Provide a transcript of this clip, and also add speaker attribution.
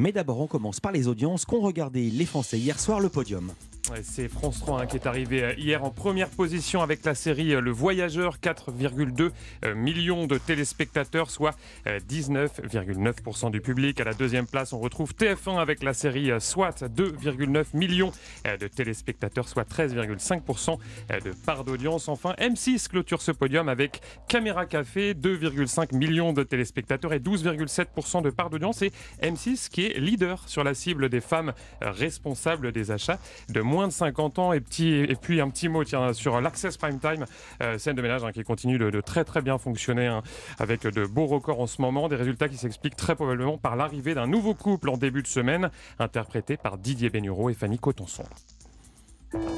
Speaker 1: Mais d'abord, on commence par les audiences qu'ont regardé les Français hier soir le podium.
Speaker 2: C'est France 3 hein, qui est arrivé euh, hier en première position avec la série euh, Le Voyageur, 4,2 euh, millions de téléspectateurs, soit 19,9% du public. À la deuxième place, on retrouve TF1 avec la série SWAT, 2,9 millions de téléspectateurs, soit 13,5% de part d'audience. Enfin, M6 clôture ce podium avec Caméra Café, 2,5 millions de téléspectateurs et 12,7% de part d'audience. Et M6 qui est leader sur la cible des femmes responsables des achats de moins de 50 ans. Et, petit, et puis un petit mot sur l'Access Prime Time, euh, scène de ménage hein, qui continue de, très très bien fonctionner hein, avec de beaux records en ce moment. Des résultats qui s'expliquent très probablement par l'arrivée d'un nouveau couple en début de semaine, interprété par Didier Bénureau et Fanny Cotenson.